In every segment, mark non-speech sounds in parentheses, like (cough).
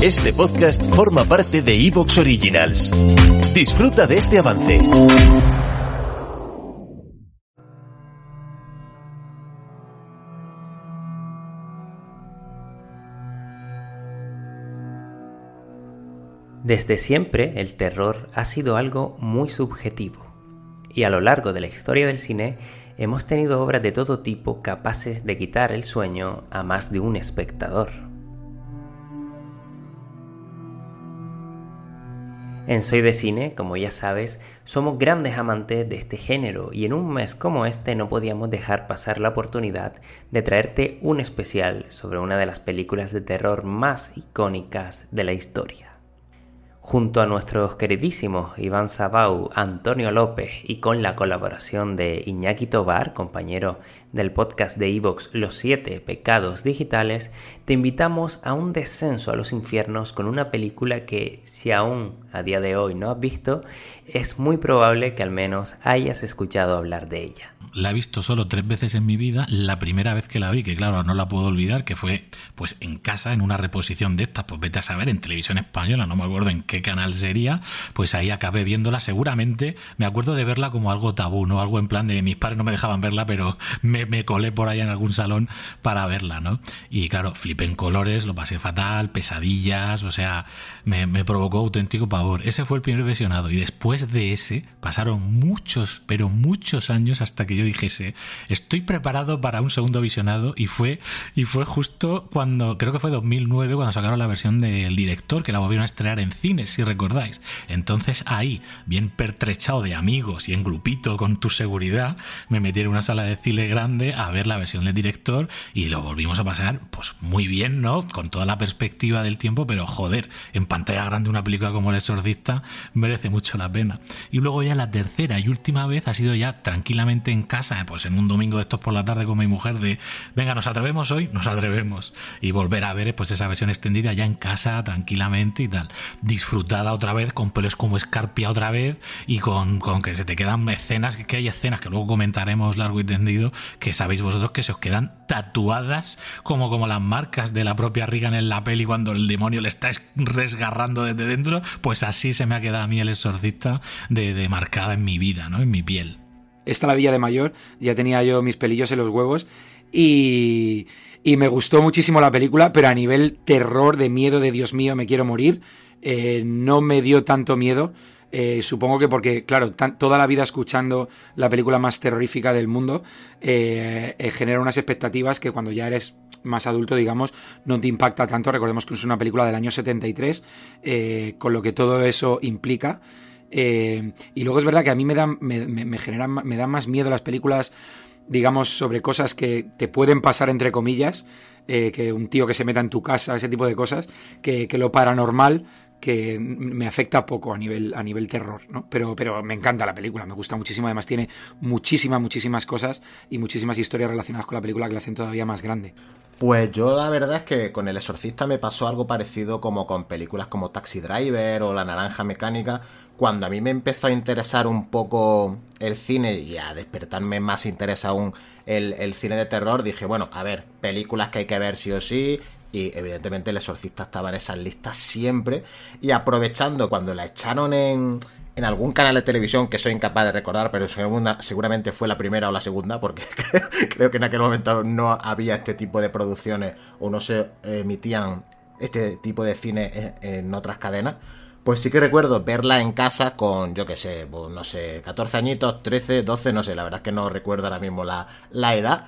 Este podcast forma parte de Evox Originals. Disfruta de este avance. Desde siempre el terror ha sido algo muy subjetivo y a lo largo de la historia del cine hemos tenido obras de todo tipo capaces de quitar el sueño a más de un espectador. En Soy de Cine, como ya sabes, somos grandes amantes de este género y en un mes como este no podíamos dejar pasar la oportunidad de traerte un especial sobre una de las películas de terror más icónicas de la historia. Junto a nuestros queridísimos Iván Sabau, Antonio López y con la colaboración de Iñaki Tobar, compañero del podcast de Evox Los siete pecados digitales, te invitamos a un descenso a los infiernos con una película que, si aún a día de hoy no has visto, es muy probable que al menos hayas escuchado hablar de ella la he visto solo tres veces en mi vida. La primera vez que la vi, que claro, no la puedo olvidar, que fue pues en casa, en una reposición de estas, pues vete a saber, en televisión española, no me acuerdo en qué canal sería, pues ahí acabé viéndola. Seguramente me acuerdo de verla como algo tabú, ¿no? Algo en plan de mis padres no me dejaban verla, pero me, me colé por ahí en algún salón para verla, ¿no? Y claro, flipé en colores, lo pasé fatal, pesadillas, o sea, me, provocó auténtico pavor. Ese fue el primer visionado. Y después de ese pasaron muchos, pero muchos años hasta que yo dijese, estoy preparado para un segundo visionado y fue, y fue justo cuando, creo que fue 2009, cuando sacaron la versión del director, que la volvieron a estrenar en cines, si recordáis. Entonces ahí, bien pertrechado de amigos y en grupito con tu seguridad, me metí en una sala de cine grande a ver la versión del director y lo volvimos a pasar, pues muy bien, ¿no? Con toda la perspectiva del tiempo, pero joder, en pantalla grande una película como El Exorcista merece mucho la pena. Y luego ya la tercera y última vez ha sido ya tranquilamente en casa, pues en un domingo de estos por la tarde con mi mujer de, venga, nos atrevemos hoy, nos atrevemos. Y volver a ver pues esa versión extendida ya en casa, tranquilamente y tal. Disfrutada otra vez, con pelos como escarpia otra vez y con, con que se te quedan escenas, que hay escenas que luego comentaremos largo y tendido, que sabéis vosotros que se os quedan tatuadas como, como las marcas de la propia Regan en la peli cuando el demonio le está resgarrando desde dentro, pues así se me ha quedado a mí el exorcista de, de marcada en mi vida, ¿no? En mi piel. Esta la Villa de Mayor, ya tenía yo mis pelillos en los huevos y, y me gustó muchísimo la película, pero a nivel terror, de miedo, de Dios mío, me quiero morir, eh, no me dio tanto miedo. Eh, supongo que porque, claro, toda la vida escuchando la película más terrorífica del mundo, eh, genera unas expectativas que cuando ya eres más adulto, digamos, no te impacta tanto. Recordemos que es una película del año 73, con lo que todo eso implica. Eh, y luego es verdad que a mí me dan, me, me, generan, me dan más miedo las películas, digamos, sobre cosas que te pueden pasar entre comillas, eh, que un tío que se meta en tu casa, ese tipo de cosas, que lo paranormal, que me afecta poco a nivel, a nivel terror, ¿no? Pero, pero me encanta la película, me gusta muchísimo, además tiene muchísimas, muchísimas cosas y muchísimas historias relacionadas con la película que la hacen todavía más grande. Pues yo la verdad es que con El Exorcista me pasó algo parecido como con películas como Taxi Driver o La Naranja Mecánica, cuando a mí me empezó a interesar un poco el cine y a despertarme más interés aún el, el cine de terror, dije, bueno, a ver, películas que hay que ver sí o sí, y evidentemente el exorcista estaba en esas listas siempre y aprovechando cuando la echaron en, en algún canal de televisión que soy incapaz de recordar, pero seguramente fue la primera o la segunda, porque (laughs) creo que en aquel momento no había este tipo de producciones o no se emitían este tipo de cine en otras cadenas. Pues sí que recuerdo verla en casa con, yo qué sé, pues no sé, 14 añitos, 13, 12, no sé, la verdad es que no recuerdo ahora mismo la, la edad,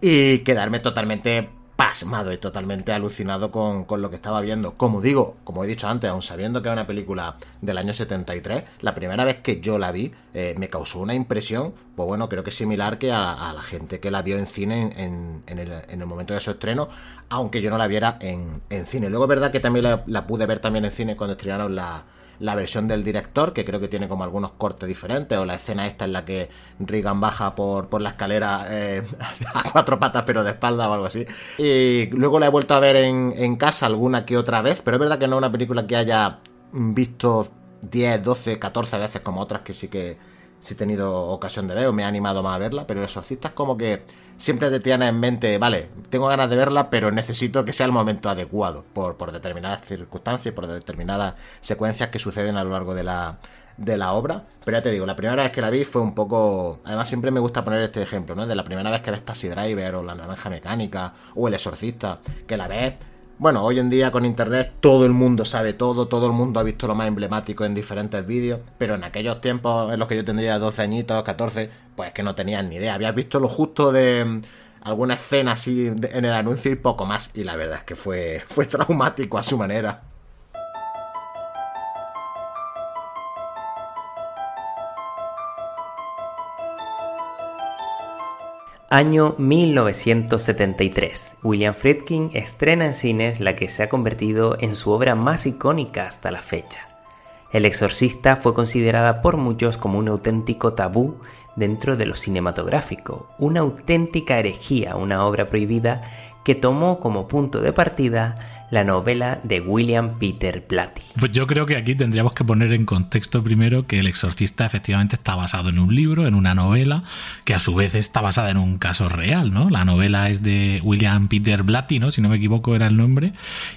y quedarme totalmente pasmado y totalmente alucinado con, lo que estaba viendo. Como digo, como he dicho antes, aún sabiendo que era una película del año 73, la primera vez que yo la vi eh, me causó una impresión, pues bueno, creo que es similar que a, la gente que la vio en cine en, el, momento de su estreno, aunque yo no la viera en, cine. Luego es verdad que también la, la pude ver también en cine cuando estrenaron la la versión del director, que creo que tiene como algunos cortes diferentes, o la escena esta en la que Regan baja por, por la escalera eh, (laughs) a cuatro patas pero de espalda o algo así. Y luego la he vuelto a ver en, en casa alguna que otra vez, pero es verdad que no es una película que haya visto 10, 12, 14 veces como otras que sí que si he tenido ocasión de ver o me ha animado más a verla, pero El Exorcista es como que siempre te tiene en mente, vale, tengo ganas de verla, pero necesito que sea el momento adecuado por, por determinadas circunstancias, por determinadas secuencias que suceden a lo largo de la, de la obra. Pero ya te digo, la primera vez que la vi fue un poco. Además, siempre me gusta poner este ejemplo, ¿no? De la primera vez que ves Taxi Driver o La Naranja Mecánica o El Exorcista, que la ves. Bueno, hoy en día con internet todo el mundo sabe todo, todo el mundo ha visto lo más emblemático en diferentes vídeos, pero en aquellos tiempos en los que yo tendría 12 añitos, 14, pues que no tenías ni idea. Habías visto lo justo de mm, alguna escena así en el anuncio y poco más, y la verdad es que fue, (laughs) fue traumático a su manera. Año 1973. William Friedkin estrena en cines la que se ha convertido en su obra más icónica hasta la fecha. El Exorcista fue considerada por muchos como un auténtico tabú dentro de lo cinematográfico, una auténtica herejía, una obra prohibida que tomó como punto de partida la novela de William Peter Blatty. Pues yo creo que aquí tendríamos que poner en contexto primero que El Exorcista efectivamente está basado en un libro, en una novela, que a su vez está basada en un caso real, ¿no? La novela es de William Peter Blatty, ¿no? Si no me equivoco era el nombre,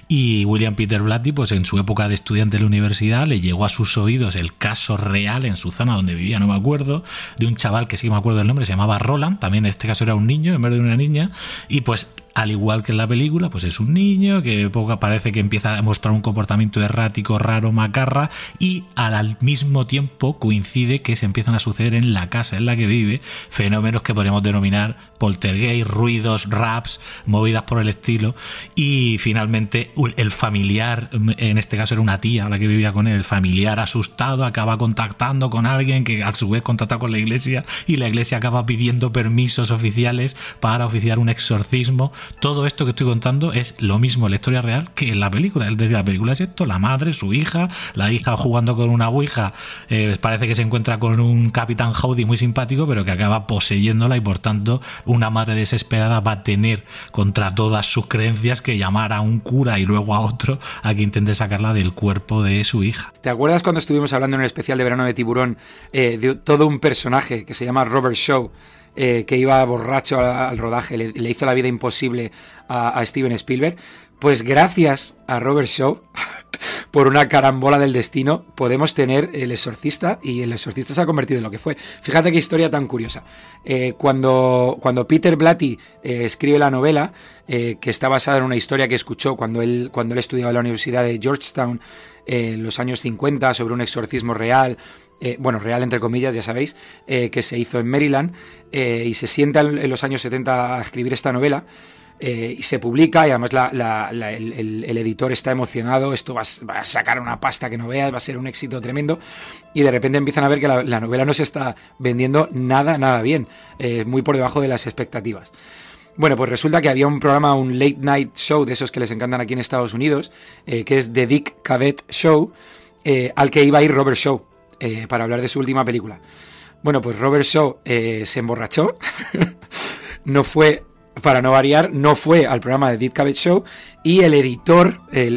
y William Peter Blatty, pues en su época de estudiante de la universidad, le llegó a sus oídos el caso real en su zona donde vivía, no me acuerdo, de un chaval que sí me acuerdo el nombre, se llamaba Roland, también en este caso era un niño en vez de una niña, y pues al igual que en la película, pues es un niño que poco parece que empieza a mostrar un comportamiento errático, raro, macarra, y al mismo tiempo coincide que se empiezan a suceder en la casa en la que vive fenómenos que podríamos denominar poltergeist, ruidos, raps, movidas por el estilo, y finalmente el familiar, en este caso era una tía la que vivía con él, el familiar asustado acaba contactando con alguien que a su vez contacta con la iglesia y la iglesia acaba pidiendo permisos oficiales para oficiar un exorcismo todo esto que estoy contando es lo mismo en la historia real que en la película. Es decir, la película es esto, la madre, su hija, la hija jugando con una ouija, eh, parece que se encuentra con un capitán Howdy muy simpático, pero que acaba poseyéndola y por tanto una madre desesperada va a tener contra todas sus creencias que llamar a un cura y luego a otro a que intente sacarla del cuerpo de su hija. ¿Te acuerdas cuando estuvimos hablando en el especial de verano de Tiburón eh, de todo un personaje que se llama Robert Shaw? Eh, que iba borracho al, rodaje, le, hizo la vida imposible a, Steven Spielberg. Pues gracias a Robert Shaw, (laughs) por una carambola del destino, podemos tener El Exorcista y El Exorcista se ha convertido en lo que fue. Fíjate qué historia tan curiosa. Eh, cuando, cuando Peter Blatty eh, escribe la novela, que está basada en una historia que escuchó cuando él, cuando él estudiaba en la Universidad de Georgetown en los años 50 sobre un exorcismo real eh, bueno, real entre comillas, ya sabéis, eh, que se hizo en Maryland eh, y se sienta en, los años 70 a escribir esta novela. Y se publica y además el, editor está emocionado, esto va, a sacar una pasta que no veas, va a ser un éxito tremendo y de repente empiezan a ver que la, novela no se está vendiendo nada, nada bien, muy por debajo de las expectativas. Bueno, pues resulta que había un programa, un late night show de esos que les encantan aquí en Estados Unidos, que es The Dick Cavett Show, al que iba a ir Robert Shaw. Eh, para hablar de su última película. Bueno, pues Robert Shaw eh, se emborrachó, (laughs) no fue para no variar, no fue al programa de Deep Cabbage Show y el editor, el,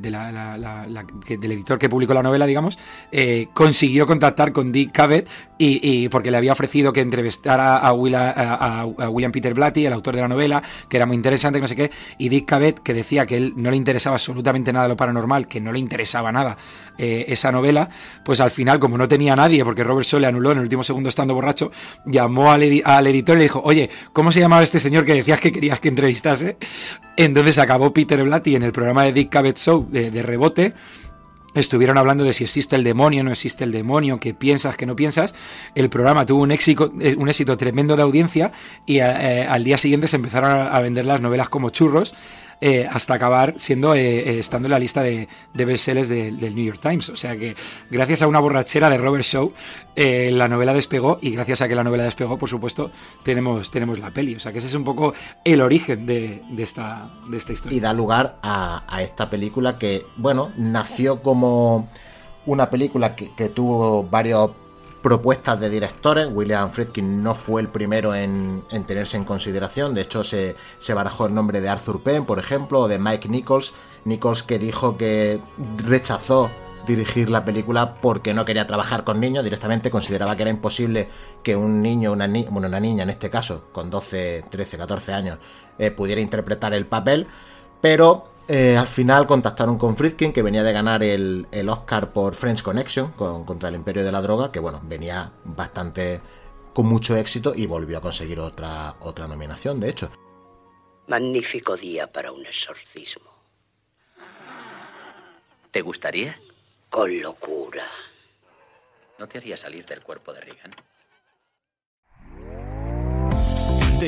del editor que publicó la novela, digamos, eh, consiguió contactar con Dick Cavett y, porque le había ofrecido que entrevistara a, William Peter Blatty, el autor de la novela, que era muy interesante, no sé qué, y Dick Cavett, que decía que él no le interesaba absolutamente nada lo paranormal, que no le interesaba nada eh, esa novela, pues al final, como no tenía nadie, porque Robert Shaw le anuló en el último segundo estando borracho, llamó al, al editor y le dijo, oye, ¿cómo se llamaba este señor? Señor que decías que querías que entrevistase. Entonces acabó Peter Blatty en el programa de Dick Cavett Show de, rebote estuvieron hablando de si existe el demonio, no existe el demonio, que piensas, que no piensas. El programa tuvo un éxito, eh, un éxito tremendo de audiencia y eh, al día siguiente se empezaron a vender las novelas como churros. Eh, hasta acabar siendo eh, eh, estando en la lista de, de bestsellers del New York Times. O sea que gracias a una borrachera de Robert Shaw, la novela despegó y gracias a que la novela despegó, por supuesto, tenemos, tenemos la peli. O sea que ese es un poco el origen de, esta, de esta historia. Y da lugar a, esta película que, bueno, nació como una película que tuvo varios propuestas de directores. William Friedkin no fue el primero en, tenerse en consideración. De hecho, se, se, barajó el nombre de Arthur Penn, por ejemplo, o de Mike Nichols. Nichols que dijo que rechazó dirigir la película porque no quería trabajar con niños, directamente consideraba que era imposible que un niño, una, bueno, una niña en este caso, con 12, 13, 14 años, eh, pudiera interpretar el papel, pero eh, al final contactaron con Friedkin, que venía de ganar el, Oscar por French Connection contra el Imperio de la Droga, que bueno, venía bastante con mucho éxito y volvió a conseguir otra, otra nominación, de hecho. Magnífico día para un exorcismo. ¿Te gustaría? Con locura. ¿No te haría salir del cuerpo de Reagan?